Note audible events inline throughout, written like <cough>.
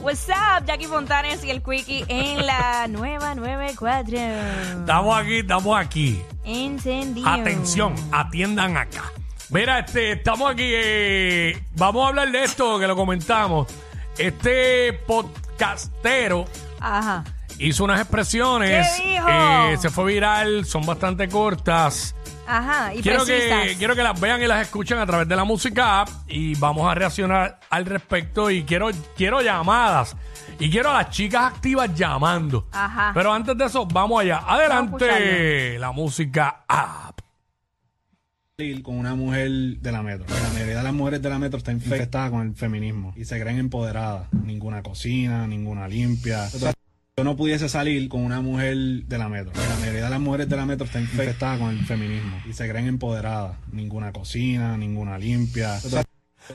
What's up, Jackie Fontanes y el Quickie en la nueva 94. Estamos aquí, estamos aquí. Encendido. Atención, atiendan acá. Mira, este, estamos aquí. eh, vamos a hablar de esto que lo comentamos. Este podcastero Ajá. hizo unas expresiones. ¿Qué dijo? eh, se fue viral, son bastante cortas. Ajá. Y Quiero precisas. que, quiero que las vean y las escuchen a través de la música app y vamos a reaccionar al respecto y quiero, quiero llamadas y quiero a las chicas activas llamando. Ajá. Pero antes de eso, vamos allá. Adelante, la música app. salir con una mujer de la metro. La mayoría de las mujeres de la metro está infectada con el feminismo y se creen empoderadas. Ninguna cocina, ninguna limpia. Yo no pudiese salir con una mujer de la metro. La mayoría de las mujeres de la metro está infectada con el feminismo y se creen empoderadas. Ninguna cocina, ninguna limpia.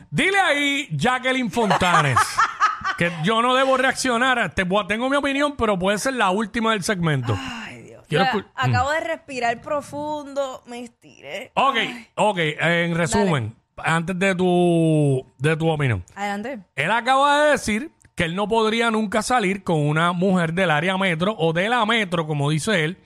Dile ahí, Jacqueline Fontanes, <laughs> que yo no debo reaccionar. Te, tengo mi opinión, pero puede ser la última del segmento. Ay, Dios. Quiero Ya, escu- acabo de respirar profundo, me estiré. Ok, ok, en resumen, antes de tu, de tu opinión. Adelante. Él acaba de decir que él no podría nunca salir con una mujer del área metro o de la metro, como dice él,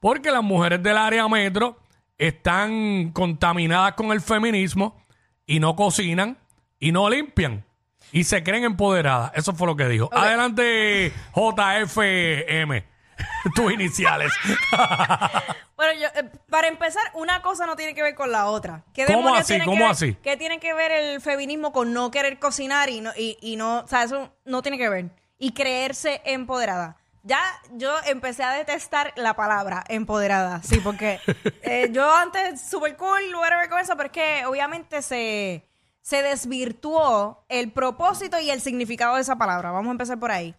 porque las mujeres del área metro están contaminadas con el feminismo y no cocinan y no limpian y se creen empoderadas. Eso fue lo que dijo. Adelante, JFM, <laughs> tus iniciales. <laughs> Bueno, yo, eh, para empezar, una cosa no tiene que ver con la otra. ¿Qué ¿Cómo demonios así? tiene que ¿Cómo ver- así? ¿Qué tiene que ver el feminismo con no querer cocinar y no, y, y no, o sea, eso no tiene que ver. Y creerse empoderada. Ya yo empecé a detestar la palabra empoderada, sí, porque <laughs> eh, yo antes súper cool, whatever con eso, pero es que obviamente se, se desvirtuó el propósito y el significado de esa palabra. Vamos a empezar por ahí.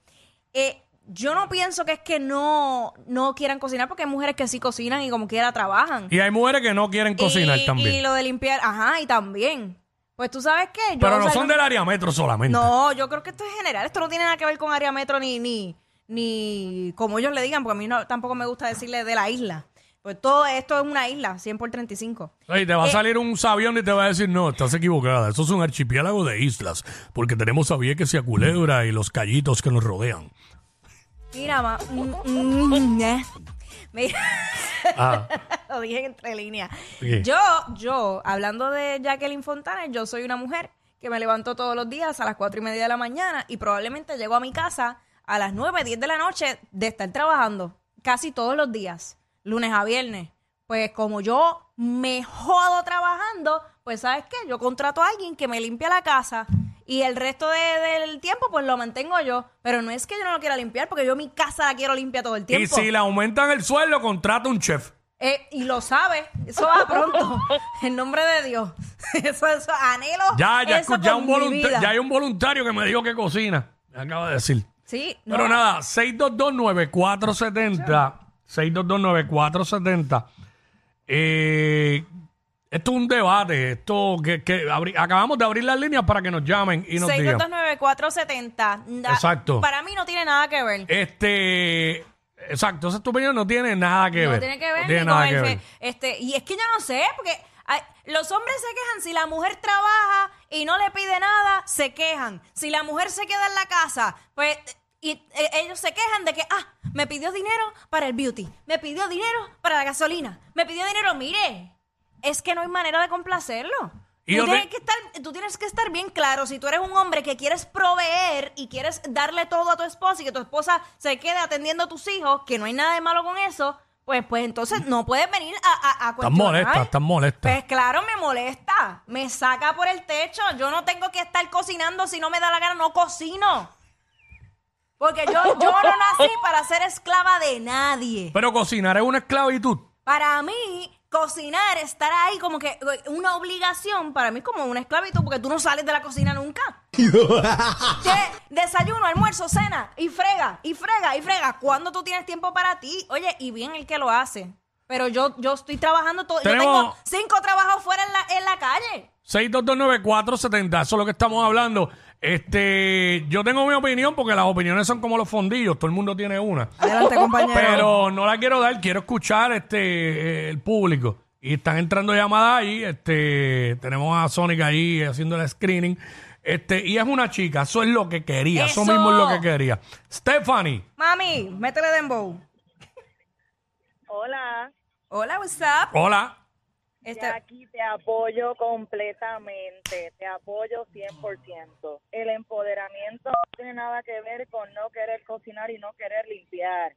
Eh, yo no pienso que es que no, no quieran cocinar, porque hay mujeres que sí cocinan y como quiera trabajan. y hay mujeres que no quieren cocinar Y- también. Y lo de limpiar, ajá, y también. Pues tú sabes qué, Yo, pero no son del área metro solamente. No, yo creo que esto es general. Esto no tiene nada que ver con área metro ni, ni, ni como ellos le digan, porque a mí no, tampoco me gusta decirle de la isla. Pues todo esto es una isla, 100 por 35. Oye, te va a Eh, salir un sabión y te va a decir, no, estás equivocada. Eso es un archipiélago de islas, porque tenemos a Vieques y a Culebra y los callitos que nos rodean. Mira, ma, mm, <laughs> mm, eh. Mira, Ah, <laughs> lo dije entre líneas. Yo, yo, hablando de Jacqueline Fontanes, yo soy una mujer que me levanto todos los días a las cuatro y media de la mañana y probablemente llego a mi casa a las nueve, diez de la noche de estar trabajando casi todos los días, lunes a viernes. Pues como yo me jodo trabajando, pues sabes qué, yo contrato a alguien que me limpia la casa y el resto de- del tiempo pues lo mantengo yo. Pero no es que yo no lo quiera limpiar, porque yo mi casa la quiero limpia todo el y tiempo. si le aumentan el sueldo, contrata un chef. Eh, y lo sabe, eso va pronto, <laughs> en nombre de Dios. <laughs> Eso, eso, anhelo. Ya, ya, eso ya, un ya hay un voluntario que me dijo que cocina. Me acaba de decir. Sí, no. Pero nada, 6229470. 6229470. Eh, esto es un debate. Esto que, que abri- acabamos de abrir las líneas para que nos llamen y nos digan. 6229470. Da- Exacto. Para mí no tiene nada que ver. Este, exacto, esa es tu opinión, no tiene nada que no ver. tiene que ver No tiene ni nada con que el ver. fe- este y es que yo no sé porque ay, los hombres se quejan si la mujer trabaja y no le pide nada se quejan si la mujer se queda en la casa pues y eh, ellos se quejan de que ah me pidió dinero para el beauty me pidió dinero para la gasolina me pidió dinero mire es que no hay manera de complacerlo Y tú, tienes te- que estar, tú tienes que estar bien claro si tú eres un hombre que quieres proveer y quieres darle todo a tu esposa y que tu esposa se quede atendiendo a tus hijos, que no hay nada de malo con eso, pues, pues entonces no puedes venir a, a, a Estás cuestionar. molesta, estás molesta. Pues claro, me molesta. Me saca por el techo. Yo no tengo que estar cocinando si no me da la gana, no cocino. Porque yo, yo no nací <laughs> para ser esclava de nadie. Pero cocinar es una esclavitud. Para mí, cocinar, estar ahí como que eh, una obligación, para mí es como una esclavitud porque tú no sales de la cocina nunca. <laughs> que desayuno, almuerzo, cena y frega, y frega, y frega. ¿Cuándo tú tienes tiempo para ti? Oye, y bien el que lo hace. Pero yo, yo estoy trabajando todo. Yo tengo cinco trabajos fuera en la, en la calle. 6229470, eso es lo que estamos hablando. Este, yo tengo mi opinión porque las opiniones son como los fondillos, todo el mundo tiene una. Adelante, compañero. Pero no la quiero dar, quiero escuchar este eh, el público. Y están entrando llamadas ahí, este, tenemos a Sonic ahí haciendo el screening. Este, y es una chica, eso es lo que quería, eso, Eso. mismo es lo que quería. Stephanie, Mami, métele dembow. Hola, Hola, what's up? hola. Este, aquí te apoyo completamente, te apoyo 100%. El empoderamiento no tiene nada que ver con no querer cocinar y no querer limpiar.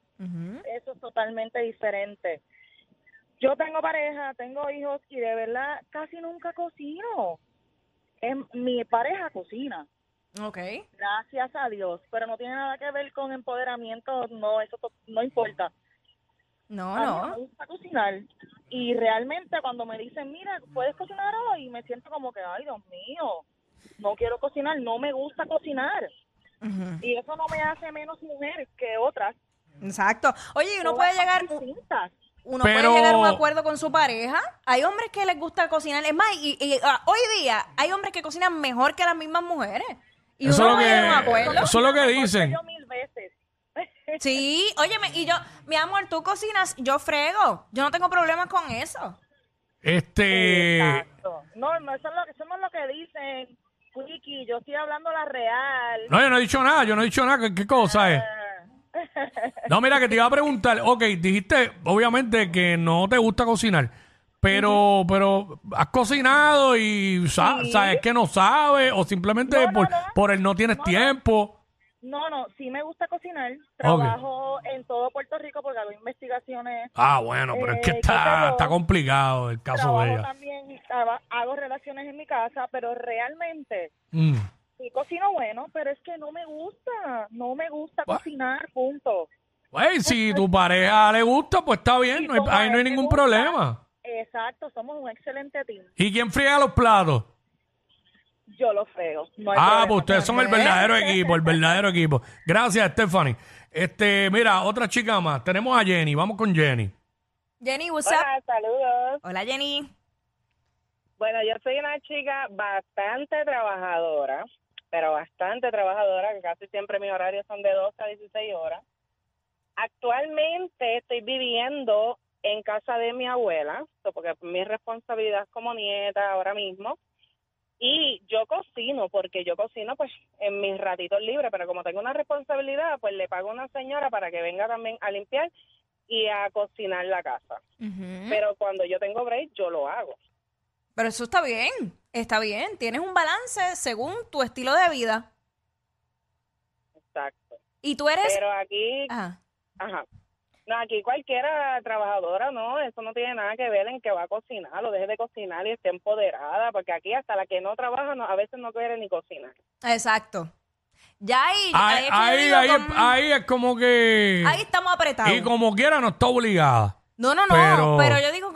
Eso es totalmente diferente. Yo tengo pareja, tengo hijos y de verdad casi nunca cocino. Em, mi pareja cocina, Ok. gracias a Dios, pero no tiene nada que ver con empoderamiento, no, eso no importa. No, A mí no. me gusta cocinar. Y realmente cuando me dicen, mira, ¿puedes cocinar hoy? Me siento como que, ay, Dios mío, no quiero cocinar, no me gusta cocinar. Y eso no me hace menos mujer que otras. Exacto. Oye, y uno Todas puede llegar, distintas. uno Pero- puede llegar a un acuerdo con su pareja. Hay hombres que les gusta cocinar. Es más, y, y, ah, hoy día hay hombres que cocinan mejor que las mismas mujeres. Y Eso uno lo puede llegar a un que, acuerdo. eso es lo que que dicen. Yo mil veces. Sí, óyeme, y yo, mi amor, tú cocinas, yo frego. Yo no tengo problemas con eso. Este, Exacto. No, no, eso, es lo, eso no es lo que dicen. Wiki, yo estoy hablando la real. no, yo no he dicho nada, yo no he dicho nada, ¿qué, qué cosa es? No, mira, que te iba a preguntar, ok, dijiste, obviamente, que no te gusta cocinar, pero, pero has cocinado y sa- Sí. sabes que no sabes, o simplemente No, no, por, no. por el no tienes No, no. tiempo. No, no, sí me gusta cocinar. Trabajo en todo Puerto Rico porque hago investigaciones Ah, bueno, pero es que Eh, está, está complicado el caso de trabajo ella. también, hago relaciones en mi casa, pero realmente Mm. sí cocino bueno, pero es que no me gusta, no me gusta cocinar, punto. Pues, si tu pareja le gusta, pues está bien, no hay- ahí no hay ningún gusta, problema. Exacto, somos un excelente team. ¿Y quién friega los platos? Yo lo frego. No hay Ah, problema pues ustedes son el verdadero <laughs> equipo, el verdadero equipo. Gracias, Stephanie. Este, mira, otra chica más. Tenemos a Jenny. Vamos con Jenny. Jenny, what's up? Hola, saludos. Hola, Jenny. Bueno, yo soy una chica bastante trabajadora, pero bastante trabajadora, que casi siempre mis horarios son de 12 a 16 horas. Actualmente estoy viviendo en casa de mi abuela, porque mi responsabilidad como nieta ahora mismo. Y yo cocino, porque yo cocino pues en mis ratitos libres, pero como tengo una responsabilidad, pues le pago a una señora para que venga también a limpiar y a cocinar la casa. Pero cuando yo tengo break, yo lo hago. Pero eso está bien, está bien. Tienes un balance según tu estilo de vida. Exacto. Y tú eres... Pero aquí, Ajá. ajá. No, aquí cualquiera trabajadora, no, eso no tiene nada que ver en que va a cocinar o deje de cocinar y esté empoderada, porque aquí hasta la que no trabaja no, a veces no quiere ni cocinar. Exacto. Ya ahí, Ahí, ahí, es ahí, como- ahí es como que... ahí estamos apretados. Y como quiera no está obligada. No, no, no, Pero- pero... yo digo,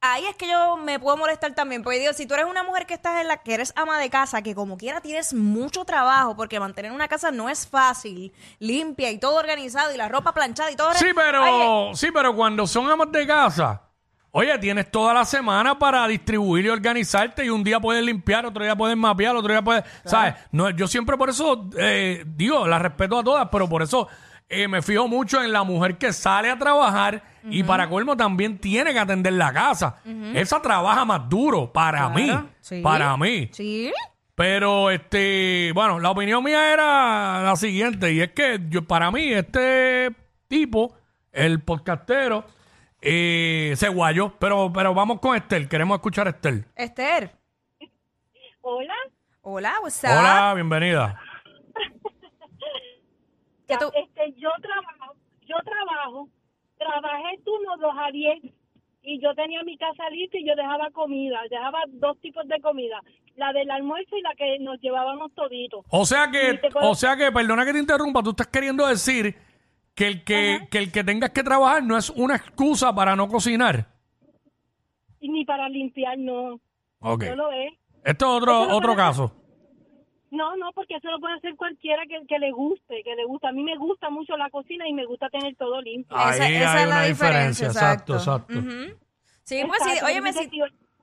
ahí es que yo me puedo molestar también, porque digo, si tú eres una mujer que estás en la que eres ama de casa, que como quiera tienes mucho trabajo, porque mantener una casa no es fácil, limpia y todo organizado y la ropa planchada y todo. Sí, pero, sí, pero cuando son amas de casa, oye, tienes toda la semana para distribuir y organizarte y un día puedes limpiar, otro día puedes mapear, otro día puedes, ¿sabes? No, yo siempre por eso, eh, digo, la respeto a todas, pero por eso eh, me fijo mucho en la mujer que sale a trabajar y para colmo también tiene que atender la casa. Esa trabaja más duro para mí, sí. para mí. Sí. Pero, este, bueno, la opinión mía era la siguiente, y es que yo, para mí, este tipo, el podcastero, eh, se guayó. Pero, pero vamos con Estel, queremos escuchar a Estel. Esther. Hola. Hola, what's up? Hola, bienvenida. <laughs> ¿Qué tú- este, yo trabajo, yo trabajo, trabajé turno 2 a 10 y yo tenía mi casa lista y yo dejaba comida, dejaba dos tipos de comida, la del almuerzo y la que nos llevábamos toditos. O sea que, puedo- o sea que, perdona que te interrumpa, tú estás queriendo decir que el que, que el que tengas que trabajar no es una excusa para no cocinar. y ni para limpiar, no. Ok. No lo es. Esto es otro, Eso otro caso. No, no, porque eso lo puede hacer cualquiera que, que le guste, que le gusta. A mí me gusta mucho la cocina y me gusta tener todo limpio. Ahí Esa- esa hay es la una diferencia, diferencia. Exacto, exacto. Sí, pues sí, óyeme, si,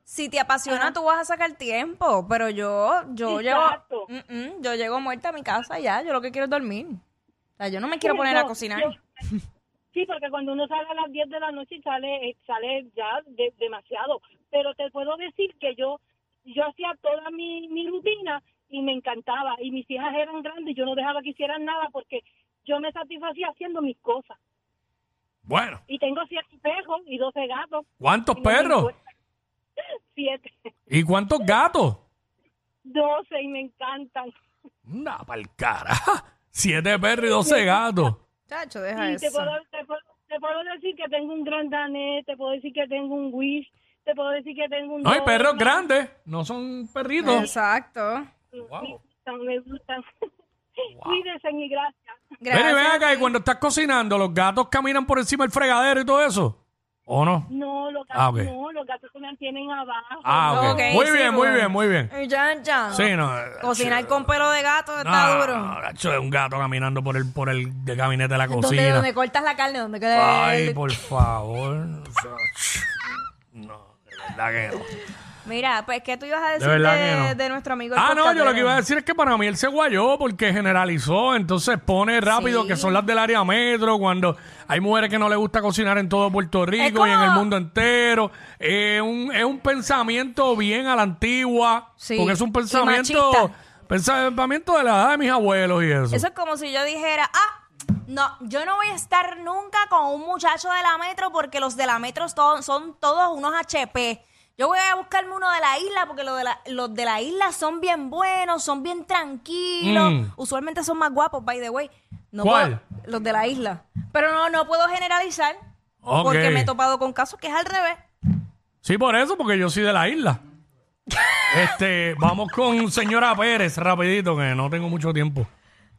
si te apasiona, tú vas a sacar tiempo, pero yo, yo Exacto. llego, Mm, mm, yo llego muerta a mi casa y ya, yo lo que quiero es dormir. O sea, yo no me quiero poner a cocinar. yo- <laughs> sí, porque cuando uno sale a las 10 de la noche sale eh, sale ya de- demasiado. Pero te puedo decir que yo yo hacía toda mi, mi rutina y me encantaba. Y mis hijas eran grandes y yo no dejaba que hicieran nada porque yo me satisfacía haciendo mis cosas. Bueno, Y tengo siete perros y 12 gatos. ¿cuántos no perros? <laughs> Siete. ¿Y cuántos gatos? 12 y me encantan. Anda pa'l cara. Siete perros y doce gatos. Chacho, deja Y te eso. puedo, te, puedo, te puedo decir que tengo un gran danés, te puedo decir que tengo un wish, te puedo decir que tengo un... No hay perros grandes, no son perritos. Exacto. Wow. Me gustan, <laughs> me gustan. Cuídense y gracias. Ven y ven Gracias. acá, y cuando estás cocinando, ¿los gatos caminan por encima del fregadero y todo eso? ¿O no? No, los gatos Ah, ok. no, los gatos se mantienen abajo. Ah, ok. Ok, muy sí, bien, muy bueno. bien, muy bien. Ya, ya. Sí, no. eh, Cocinar con pelo de gato no, está duro. No, gacho, es un gato caminando por el, por el de gabinete de la donde, cocina. donde cortas la carne, donde queda Ay, el- por favor. No, de verdad que no. Mira, pues, ¿qué tú ibas a decir De de, verdad que no. de nuestro amigo el Ah, no, yo lo que iba a decir es que para mí él se guayó porque generalizó, entonces pone rápido Sí. que son las del área metro, cuando hay mujeres que no le gusta cocinar en todo Puerto Rico como- y en el mundo entero. Es un, es un pensamiento bien a la antigua, Sí, porque es un pensamiento, pensamiento de la edad de mis abuelos y eso. Eso es como si yo dijera, ah, no, yo no voy a estar nunca con un muchacho de la metro porque los de la metro son todos unos HP. Yo voy a buscarme uno de la isla porque los de la, los de la isla son bien buenos, son bien tranquilos. Mm. Usualmente son más guapos, by the way. No ¿Cuál? puedo- los de la isla. Pero no, no puedo generalizar porque me he topado con casos que es al revés. Sí, por eso, porque yo soy de la isla. <laughs> este, vamos con señora Pérez, rapidito, que no tengo mucho tiempo.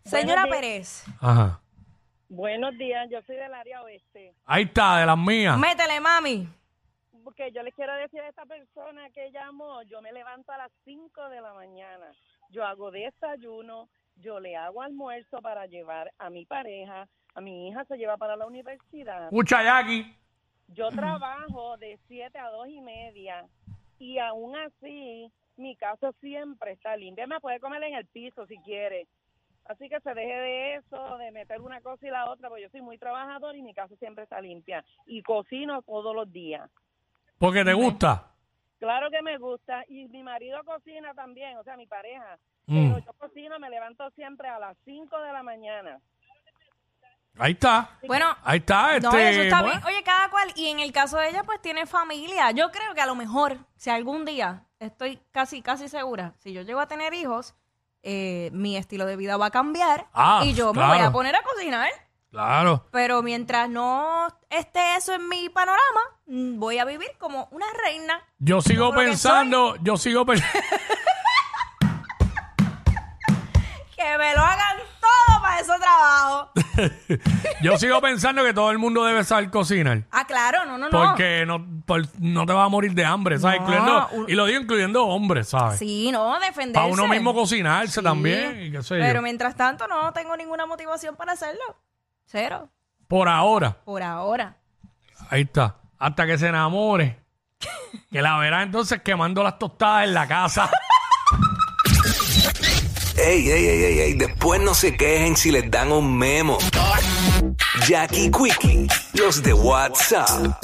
Señora Pérez, Ajá. Buenos días, yo soy del área oeste. Ahí está, de las mías. métele, mami. Porque yo les quiero decir a esta persona que llamó, yo me levanto a las 5 de la mañana, yo hago desayuno, yo le hago almuerzo para llevar a mi pareja, a mi hija se lleva para la universidad. Escucha, Jackie. Yo trabajo de 7 a 2 y media y aún así mi casa siempre está limpia. Me puede comer en el piso si quiere. Así que se deje de eso, de meter una cosa y la otra, porque yo soy muy trabajador y mi casa siempre está limpia. Y cocino todos los días. Porque te gusta. Claro que me gusta y mi marido cocina también, o sea, mi pareja. Mm. Pero yo cocino, me levanto siempre a las 5 de la mañana. Ahí está. Bueno, Ahí está. Este, No, eso está bueno. bien. Oye, cada cual. Y en el caso de ella, pues tiene familia. Yo creo que a lo mejor, si algún día, estoy casi, casi segura, si yo llego a tener hijos, eh, mi estilo de vida va a cambiar. Ah, y yo me voy a poner a cocinar. Claro. Pero mientras no esté eso en mi panorama, mm, voy a vivir como una reina. Yo sigo Como lo que pensando, yo sigo pensando. <laughs> Que me lo hagan todo para eso trabajo. <laughs> yo sigo pensando que todo el mundo debe saber cocinar. Ah, claro, no, no, no. Porque no, por- no te vas a morir de hambre, ¿sabes? No, Incluyendo- y lo digo incluyendo hombres, ¿sabes? Sí, no, defenderse. Para uno mismo cocinarse Sí. también y qué sé Pero mientras tanto no tengo ninguna motivación para hacerlo. Cero. Por ahora. Por ahora. Ahí está. Hasta que se enamore. <laughs> que la verá entonces quemando las tostadas en la casa. Ey, ey, ey, ey, ey, después no se quejen si les dan un memo. Jackie Quickie, los de WhatsApp,